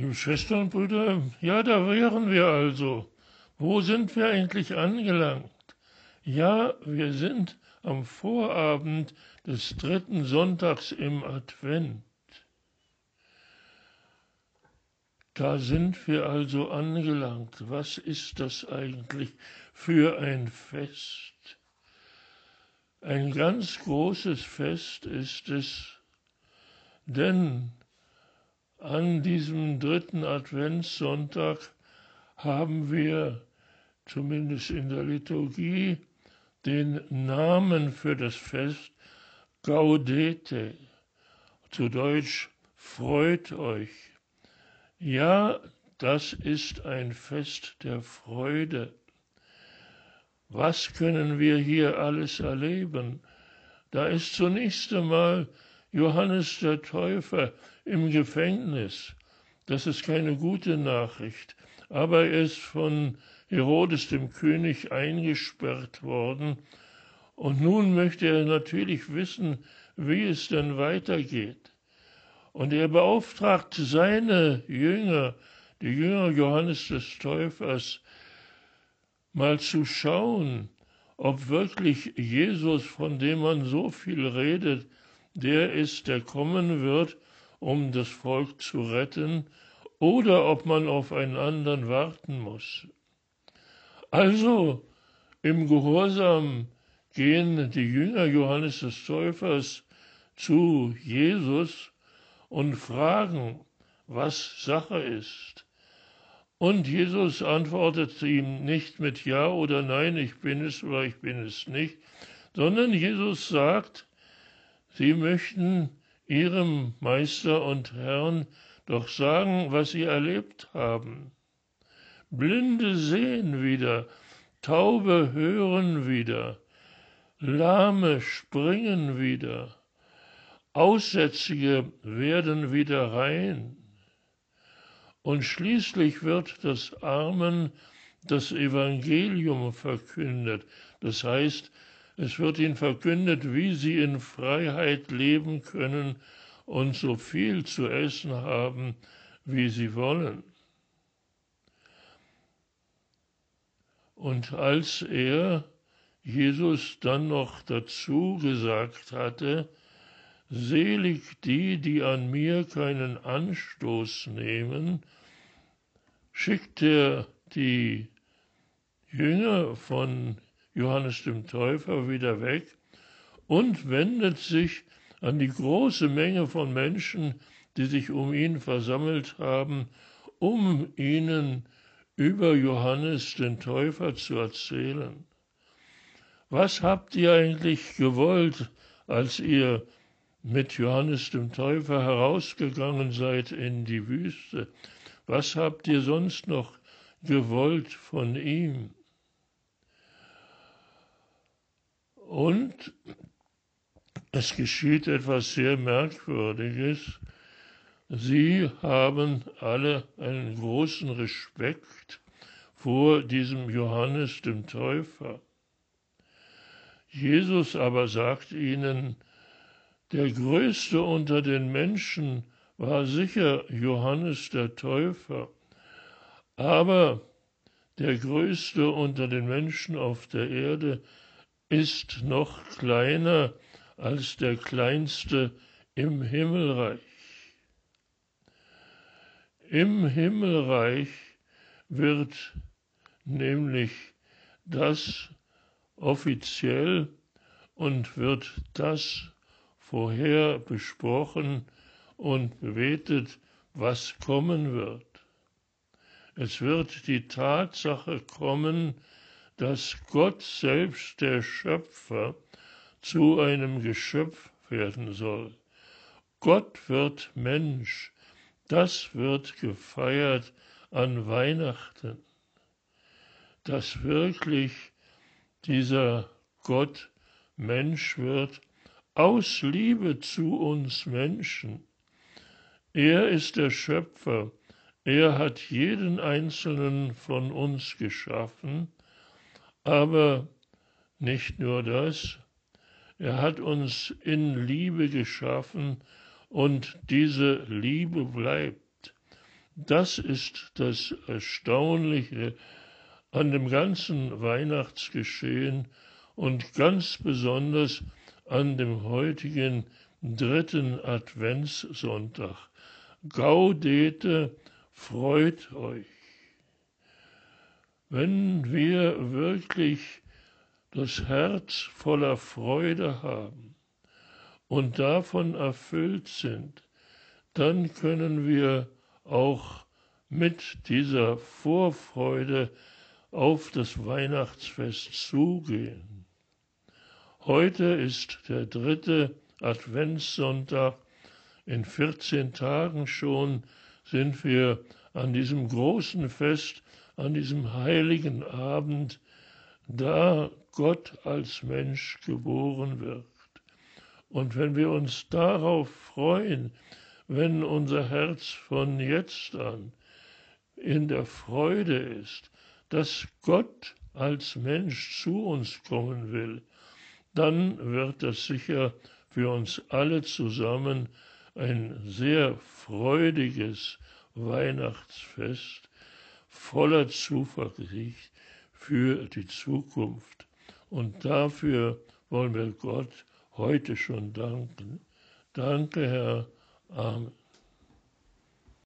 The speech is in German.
Liebe Schwestern und Brüder, ja, da wären wir also. Wo sind wir endlich angelangt? Ja, wir sind am Vorabend des dritten Sonntags im Advent. Da sind wir also angelangt. Was ist das eigentlich für ein Fest? Ein ganz großes Fest ist es, denn an diesem dritten Adventssonntag haben wir zumindest in der Liturgie den Namen für das Fest Gaudete, zu Deutsch freut euch. Ja, das ist ein Fest der Freude. Was können wir hier alles erleben? Da ist zunächst einmal Johannes der Täufer im Gefängnis. Das ist keine gute Nachricht. Aber er ist von Herodes dem König eingesperrt worden. Und nun möchte er natürlich wissen, wie es denn weitergeht. Und er beauftragt seine Jünger, die Jünger Johannes des Täufers, mal zu schauen, ob wirklich Jesus, von dem man so viel redet, der ist, der kommen wird, um das Volk zu retten, oder ob man auf einen anderen warten muss. Also im Gehorsam gehen die Jünger Johannes des Täufers zu Jesus und fragen, was Sache ist. Und Jesus antwortet ihm nicht mit Ja oder Nein, ich bin es oder ich bin es nicht, sondern Jesus sagt, Sie möchten Ihrem Meister und Herrn doch sagen, was Sie erlebt haben. Blinde sehen wieder, Taube hören wieder, Lahme springen wieder, Aussätzige werden wieder rein. Und schließlich wird das Armen das Evangelium verkündet. Das heißt, es wird ihnen verkündet, wie sie in Freiheit leben können und so viel zu essen haben, wie sie wollen. Und als er, Jesus, dann noch dazu gesagt hatte, Selig die, die an mir keinen Anstoß nehmen, schickt er die Jünger von Johannes dem Täufer wieder weg und wendet sich an die große Menge von Menschen, die sich um ihn versammelt haben, um ihnen über Johannes den Täufer zu erzählen. Was habt ihr eigentlich gewollt, als ihr mit Johannes dem Täufer herausgegangen seid in die Wüste? Was habt ihr sonst noch gewollt von ihm? Und es geschieht etwas sehr Merkwürdiges. Sie haben alle einen großen Respekt vor diesem Johannes dem Täufer. Jesus aber sagt ihnen, der größte unter den Menschen war sicher Johannes der Täufer, aber der größte unter den Menschen auf der Erde ist noch kleiner als der kleinste im Himmelreich. Im Himmelreich wird nämlich das offiziell und wird das vorher besprochen und bebetet, was kommen wird. Es wird die Tatsache kommen, dass Gott selbst der Schöpfer zu einem Geschöpf werden soll. Gott wird Mensch, das wird gefeiert an Weihnachten, dass wirklich dieser Gott Mensch wird aus Liebe zu uns Menschen. Er ist der Schöpfer, er hat jeden einzelnen von uns geschaffen aber nicht nur das, er hat uns in Liebe geschaffen und diese Liebe bleibt. Das ist das Erstaunliche an dem ganzen Weihnachtsgeschehen und ganz besonders an dem heutigen dritten Adventssonntag. Gaudete, freut euch. Wenn wir wirklich das Herz voller Freude haben und davon erfüllt sind, dann können wir auch mit dieser Vorfreude auf das Weihnachtsfest zugehen. Heute ist der dritte Adventssonntag. In 14 Tagen schon sind wir an diesem großen Fest, an diesem heiligen Abend, da Gott als Mensch geboren wird. Und wenn wir uns darauf freuen, wenn unser Herz von jetzt an in der Freude ist, dass Gott als Mensch zu uns kommen will, dann wird das sicher für uns alle zusammen ein sehr freudiges Weihnachtsfest voller Zuversicht für die Zukunft. Und dafür wollen wir Gott heute schon danken. Danke, Herr. Amen.